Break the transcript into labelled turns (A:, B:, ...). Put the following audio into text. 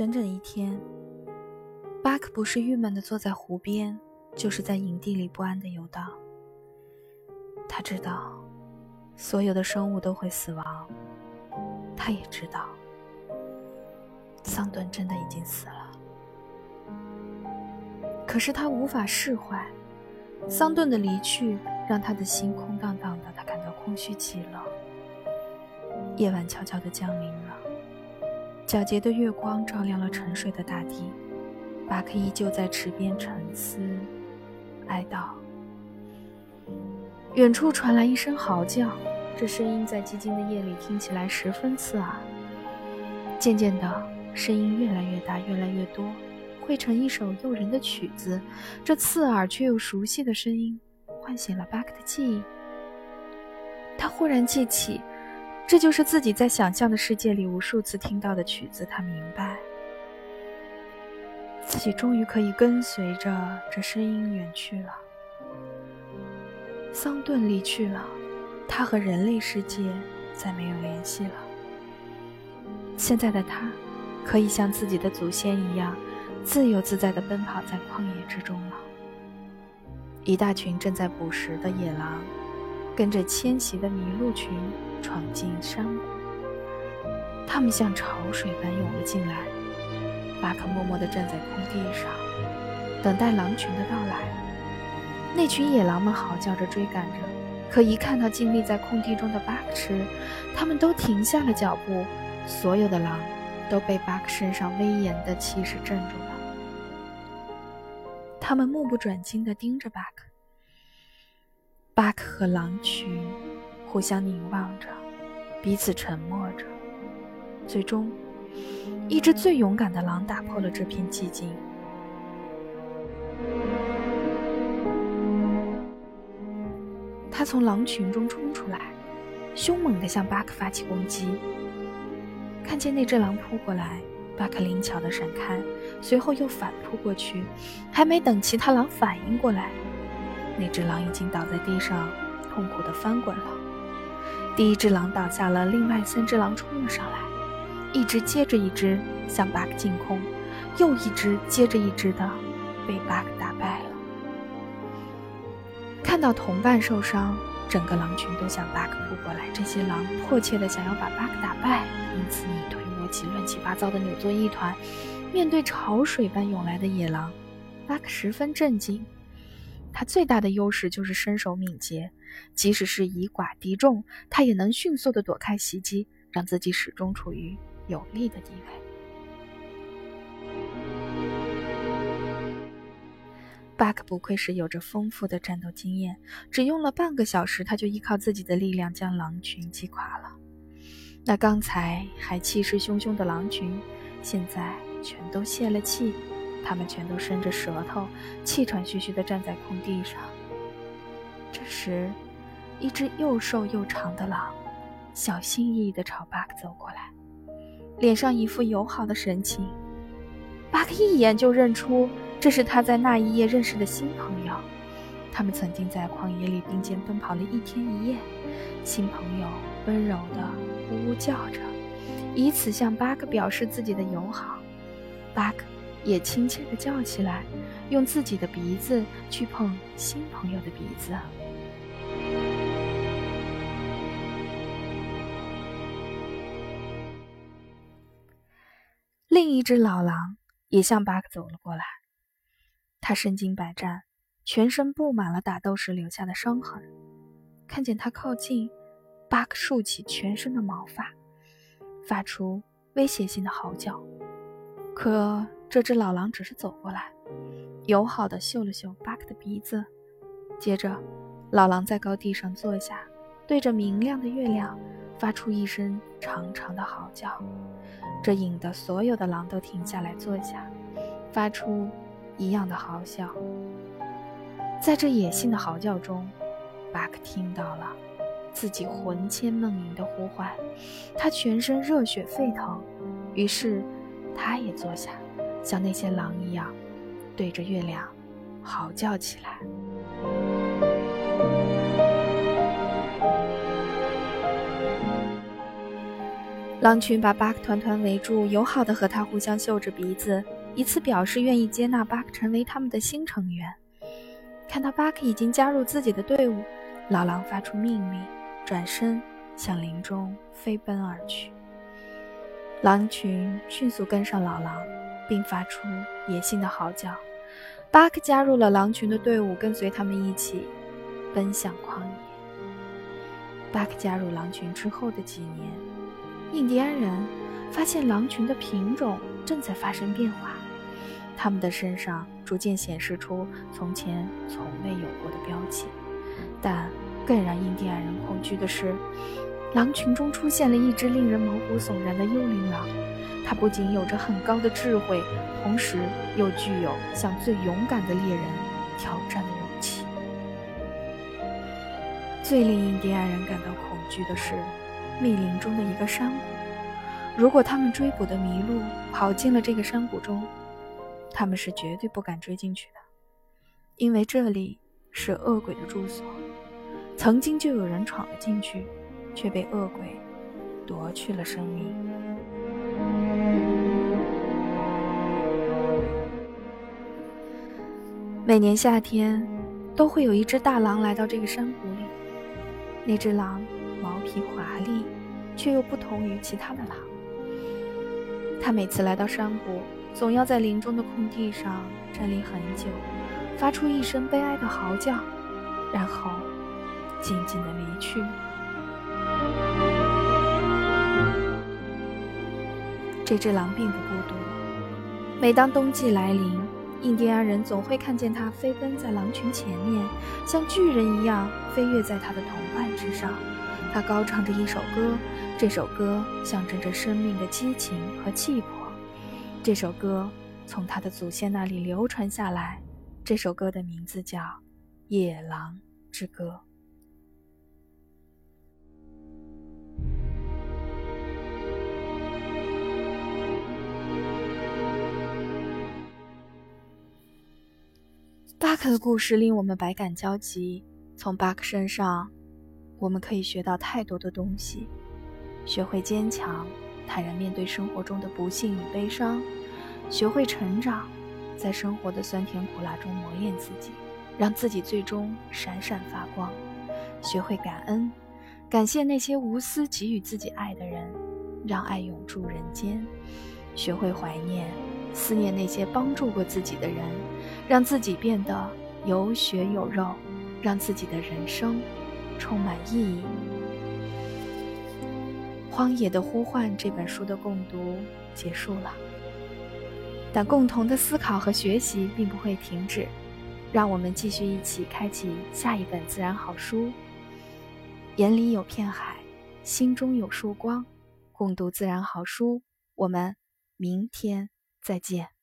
A: 整整一天，巴克不是郁闷的坐在湖边，就是在营地里不安的游荡。他知道，所有的生物都会死亡。他也知道，桑顿真的已经死了。可是他无法释怀，桑顿的离去让他的心空荡荡的，他感到空虚极了。夜晚悄悄地降临了。皎洁的月光照亮了沉睡的大地，巴克依旧在池边沉思、哀悼。远处传来一声嚎叫，这声音在寂静的夜里听起来十分刺耳。渐渐的，声音越来越大，越来越多，汇成一首诱人的曲子。这刺耳却又熟悉的声音，唤醒了巴克的记忆。他忽然记起。这就是自己在想象的世界里无数次听到的曲子。他明白，自己终于可以跟随着这声音远去了。桑顿离去了，他和人类世界再没有联系了。现在的他，可以像自己的祖先一样，自由自在地奔跑在旷野之中了。一大群正在捕食的野狼，跟着迁徙的麋鹿群。闯进山谷，他们像潮水般涌了进来。巴克默默地站在空地上，等待狼群的到来。那群野狼们嚎叫着追赶着，可一看到静立在空地中的巴克时，他们都停下了脚步。所有的狼都被巴克身上威严的气势镇住了，他们目不转睛地盯着巴克。巴克和狼群。互相凝望着，彼此沉默着。最终，一只最勇敢的狼打破了这片寂静。他从狼群中冲出来，凶猛地向巴克发起攻击。看见那只狼扑过来，巴克灵巧地闪开，随后又反扑过去。还没等其他狼反应过来，那只狼已经倒在地上，痛苦地翻滚了。第一只狼倒下了，另外三只狼冲了上来，一只接着一只向巴克进攻，又一只接着一只的被巴克打败了。看到同伴受伤，整个狼群都向巴克扑过来。这些狼迫切地想要把巴克打败，因此你推我挤，乱七八糟的扭作一团。面对潮水般涌来的野狼，巴克十分震惊。他最大的优势就是身手敏捷，即使是以寡敌众，他也能迅速地躲开袭击，让自己始终处于有利的地位。巴克不愧是有着丰富的战斗经验，只用了半个小时，他就依靠自己的力量将狼群击垮了。那刚才还气势汹汹的狼群，现在全都泄了气。他们全都伸着舌头，气喘吁吁地站在空地上。这时，一只又瘦又长的狼，小心翼翼地朝巴克走过来，脸上一副友好的神情。巴克一眼就认出这是他在那一夜认识的新朋友。他们曾经在旷野里并肩奔跑了一天一夜。新朋友温柔地呜呜叫着，以此向巴克表示自己的友好。巴克。也亲切地叫起来，用自己的鼻子去碰新朋友的鼻子。另一只老狼也向巴克走了过来，他身经百战，全身布满了打斗时留下的伤痕。看见他靠近，巴克竖起全身的毛发，发出威胁性的嚎叫。可这只老狼只是走过来，友好的嗅了嗅巴克的鼻子，接着，老狼在高地上坐下，对着明亮的月亮，发出一声长长的嚎叫。这引得所有的狼都停下来坐下，发出一样的嚎叫。在这野性的嚎叫中，巴克听到了自己魂牵梦萦的呼唤，他全身热血沸腾，于是他也坐下。像那些狼一样，对着月亮嚎叫起来。狼群把巴克团团围住，友好的和他互相嗅着鼻子，以此表示愿意接纳巴克成为他们的新成员。看到巴克已经加入自己的队伍，老狼发出命令，转身向林中飞奔而去。狼群迅速跟上老狼，并发出野性的嚎叫。巴克加入了狼群的队伍，跟随他们一起奔向旷野。巴克加入狼群之后的几年，印第安人发现狼群的品种正在发生变化，他们的身上逐渐显示出从前从未有过的标记。但更让印第安人恐惧的是，狼群中出现了一只令人毛骨悚然的幽灵狼。它不仅有着很高的智慧，同时又具有向最勇敢的猎人挑战的勇气。最令印第安人感到恐惧的是，密林中的一个山谷。如果他们追捕的麋鹿跑进了这个山谷中，他们是绝对不敢追进去的，因为这里是恶鬼的住所。曾经就有人闯了进去，却被恶鬼夺去了生命。每年夏天，都会有一只大狼来到这个山谷里。那只狼毛皮华丽，却又不同于其他的狼。它每次来到山谷，总要在林中的空地上站立很久，发出一声悲哀的嚎叫，然后静静的离去。这只狼并不孤独。每当冬季来临，印第安人总会看见它飞奔在狼群前面，像巨人一样飞跃在它的同伴之上。它高唱着一首歌，这首歌象征着生命的激情和气魄。这首歌从它的祖先那里流传下来。这首歌的名字叫《野狼之歌》。克的故事令我们百感交集。从巴克身上，我们可以学到太多的东西：学会坚强，坦然面对生活中的不幸与悲伤；学会成长，在生活的酸甜苦辣中磨练自己，让自己最终闪闪发光；学会感恩，感谢那些无私给予自己爱的人，让爱永驻人间；学会怀念。思念那些帮助过自己的人，让自己变得有血有肉，让自己的人生充满意义。《荒野的呼唤》这本书的共读结束了，但共同的思考和学习并不会停止。让我们继续一起开启下一本自然好书。眼里有片海，心中有束光。共读自然好书，我们明天。再见。